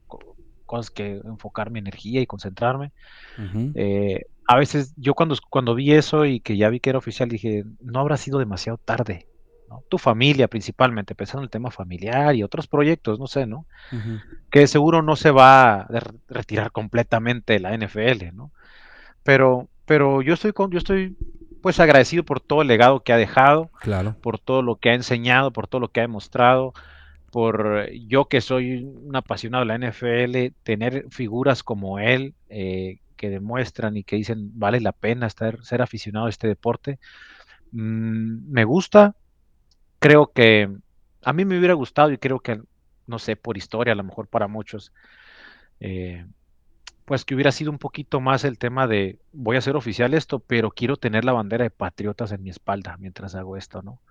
C: cosas que enfocar mi energía y concentrarme. Eh, a veces yo cuando, cuando vi eso y que ya vi que era oficial, dije, no habrá sido demasiado tarde. Tu familia principalmente, pensando en el tema familiar y otros proyectos, no sé, ¿no? Que seguro no se va a retirar completamente la NFL, ¿no? Pero, pero yo estoy con, yo estoy pues agradecido por todo el legado que ha dejado,
B: claro.
C: por todo lo que ha enseñado, por todo lo que ha demostrado, por yo que soy un apasionado de la NFL, tener figuras como él eh, que demuestran y que dicen vale la pena estar, ser aficionado a este deporte, mm, me gusta, creo que a mí me hubiera gustado y creo que, no sé, por historia, a lo mejor para muchos, eh, pues que hubiera sido un poquito más el tema de voy a hacer oficial esto, pero quiero tener la bandera de Patriotas en mi espalda mientras hago esto, ¿no?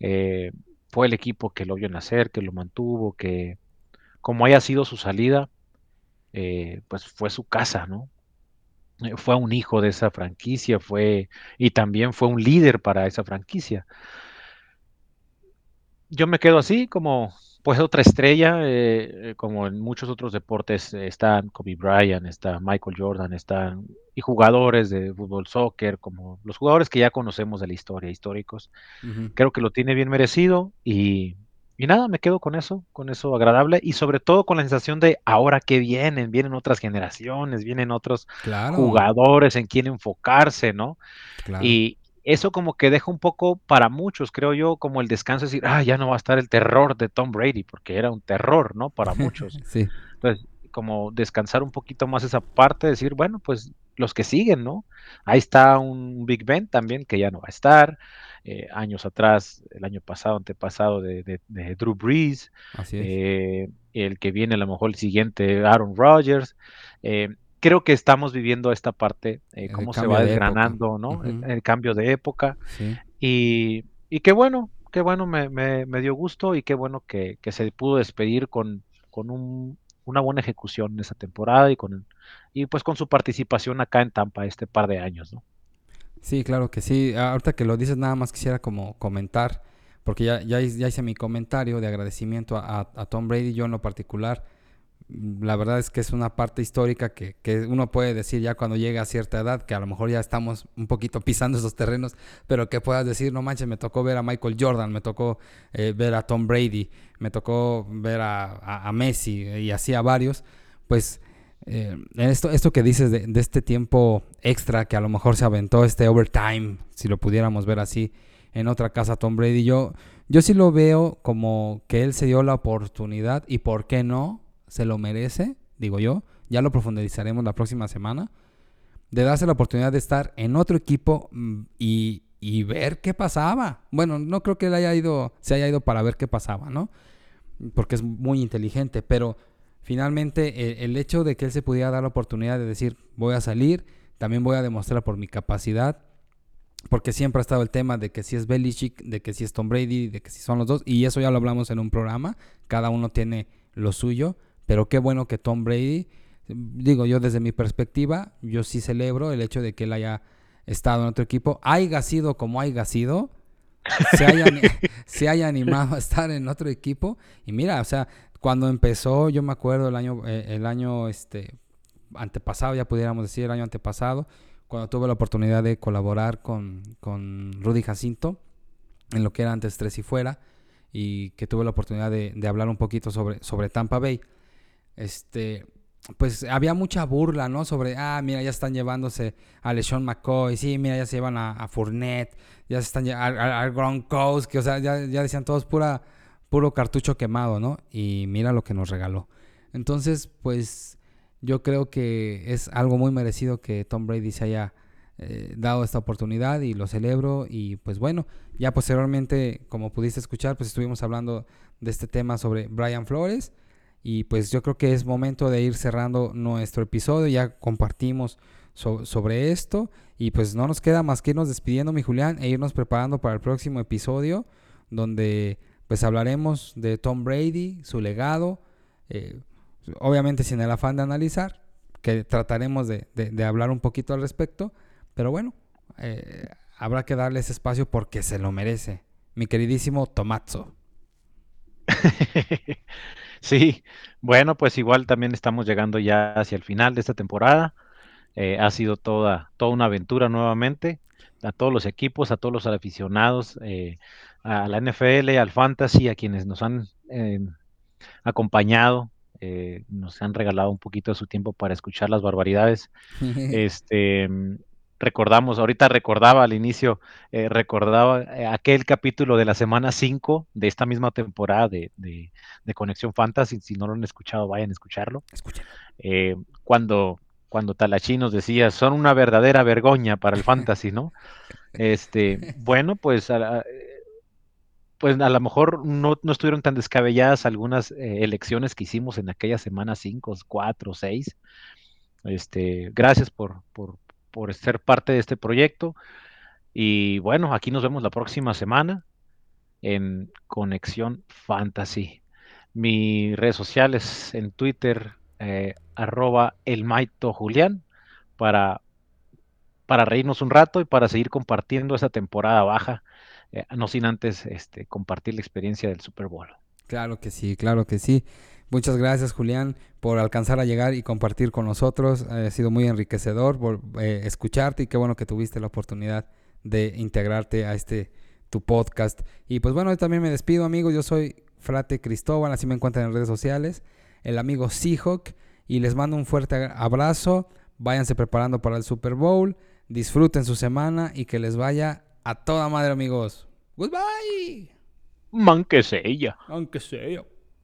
C: Eh, fue el equipo que lo vio nacer, que lo mantuvo, que como haya sido su salida, eh, pues fue su casa, ¿no? Fue un hijo de esa franquicia, fue y también fue un líder para esa franquicia. Yo me quedo así como pues otra estrella, eh, como en muchos otros deportes, eh, están Kobe Bryant, está Michael Jordan, están y jugadores de fútbol, soccer, como los jugadores que ya conocemos de la historia, históricos. Creo que lo tiene bien merecido y, y, nada, me quedo con eso, con eso agradable y sobre todo con la sensación de ahora que vienen, vienen otras generaciones, vienen otros jugadores en quien enfocarse, ¿no? Y, eso como que deja un poco para muchos, creo yo, como el descanso, decir, ah, ya no va a estar el terror de Tom Brady, porque era un terror, ¿no? Para (laughs) muchos.
B: sí.
C: Entonces, como descansar un poquito más esa parte, decir, bueno, pues los que siguen, ¿no? Ahí está un Big Ben también, que ya no va a estar. Eh, años atrás, el año pasado, antepasado de, de, Drew Brees.
B: Así es.
C: Eh, el que viene a lo mejor el siguiente, Aaron Rodgers. Eh, creo que estamos viviendo esta parte, eh, cómo se va desgranando, ¿no? el, cambio de época. Y, y, qué bueno, qué bueno, me, me, dio gusto y qué bueno que, que se pudo despedir con, con un, una buena ejecución en esa temporada y con y pues con su participación acá en Tampa este par de años, ¿no?
B: Sí, claro que sí. Ahorita que lo dices, nada más quisiera como comentar, porque ya, ya, ya hice mi comentario de agradecimiento a, a Tom Brady, yo en lo particular la verdad es que es una parte histórica que, uno puede decir ya cuando llega a cierta edad, que a lo mejor ya estamos un poquito pisando esos terrenos, pero que puedas decir, no manches, me tocó ver a Michael Jordan, me tocó eh, ver a Tom Brady, me tocó ver a, Messi y así a varios, pues eh, esto, esto que dices de, de, este tiempo extra que a lo mejor se aventó, este overtime, si lo pudiéramos ver así, en otra casa Tom Brady, yo, yo sí lo veo como que él se dio la oportunidad y por qué no, se lo merece, digo yo, ya lo profundizaremos la próxima semana, de darse la oportunidad de estar en otro equipo mm, y, y ver qué pasaba. Bueno, no creo que él haya ido, se haya ido para ver qué pasaba, ¿no? Porque es muy inteligente, pero finalmente el, hecho de que él se pudiera dar la oportunidad de decir, voy a salir, también voy a demostrar por mi capacidad, porque siempre ha estado el tema de que si es Belichick, de que si es Tom Brady, de que si son los dos, y eso ya lo hablamos en un programa, cada uno tiene lo suyo, pero qué bueno que Tom Brady, digo yo desde mi perspectiva, yo sí celebro el hecho de que él haya estado en otro equipo, haya sido como haya sido, se haya, (laughs) se haya animado a estar en otro equipo, y mira, o sea, cuando empezó, yo me acuerdo el año, eh, el año este, antepasado, ya pudiéramos decir, el año antepasado, cuando tuve la oportunidad de colaborar con, con Rudy Jacinto en lo que era antes Tres y Fuera, y que tuve la oportunidad de, de, hablar un poquito sobre, sobre Tampa Bay. Este, pues había mucha burla, ¿no? Sobre, ah, mira, ya están llevándose a LeSean McCoy, sí, mira, ya se llevan a, a Fournette, ya se están llevando a, Gronkowski, o sea, ya, ya decían todos pura puro cartucho quemado, ¿no? Y mira lo que nos regaló. Entonces, pues yo creo que es algo muy merecido que Tom Brady se haya eh, dado esta oportunidad y lo celebro. Y pues bueno, ya posteriormente, como pudiste escuchar, pues estuvimos hablando de este tema sobre Brian Flores. Y pues yo creo que es momento de ir cerrando nuestro episodio. Ya compartimos sobre esto. Y pues no nos queda más que irnos despidiendo, mi Julián, e irnos preparando para el próximo episodio. Donde pues hablaremos de Tom Brady, su legado, eh, obviamente sin el afán de analizar, que trataremos de, hablar un poquito al respecto, pero bueno, eh, habrá que darle ese espacio porque se lo merece, mi queridísimo Tomazzo. (laughs)
C: sí, bueno, pues igual también estamos llegando ya hacia el final de esta temporada. Eh, ha sido toda, toda una aventura nuevamente a todos los equipos, a todos los aficionados, eh, a la NFL, al Fantasy, a quienes nos han eh, acompañado, eh, nos han regalado un poquito de su tiempo para escuchar las barbaridades. (laughs) este recordamos, ahorita recordaba al inicio, recordaba aquel capítulo de la semana 5 de esta misma temporada de, Conexión Fantasy. Si no lo han escuchado, vayan a escucharlo. cuando cuando Talachi nos decía, son una verdadera vergüenza para el fantasy, ¿no? Este, (laughs) bueno, pues a, pues a lo mejor no, no estuvieron tan descabelladas algunas eh, elecciones que hicimos en aquella semana 5, 4, 6. Este, gracias por, por, por ser parte de este proyecto. Y bueno, aquí nos vemos la próxima semana en Conexión Fantasy. Mis redes sociales en Twitter, eh, arroba el Maito Julián para, para reírnos un rato y para seguir compartiendo esa temporada baja, eh, no sin antes este, compartir la experiencia del Super Bowl.
B: Claro que sí, claro que sí. Muchas gracias Julián por alcanzar a llegar y compartir con nosotros. Ha sido muy enriquecedor por eh, escucharte y qué bueno que tuviste la oportunidad de integrarte a este tu podcast. Y pues bueno, también me despido amigos. Yo soy Frate Cristóbal, así me encuentran en redes sociales el amigo Seahawk. Y les mando un fuerte abrazo. Váyanse preparando para el Super Bowl. Disfruten su semana y que les vaya a toda madre, amigos. Goodbye.
C: Man que sea.
B: Man que sea.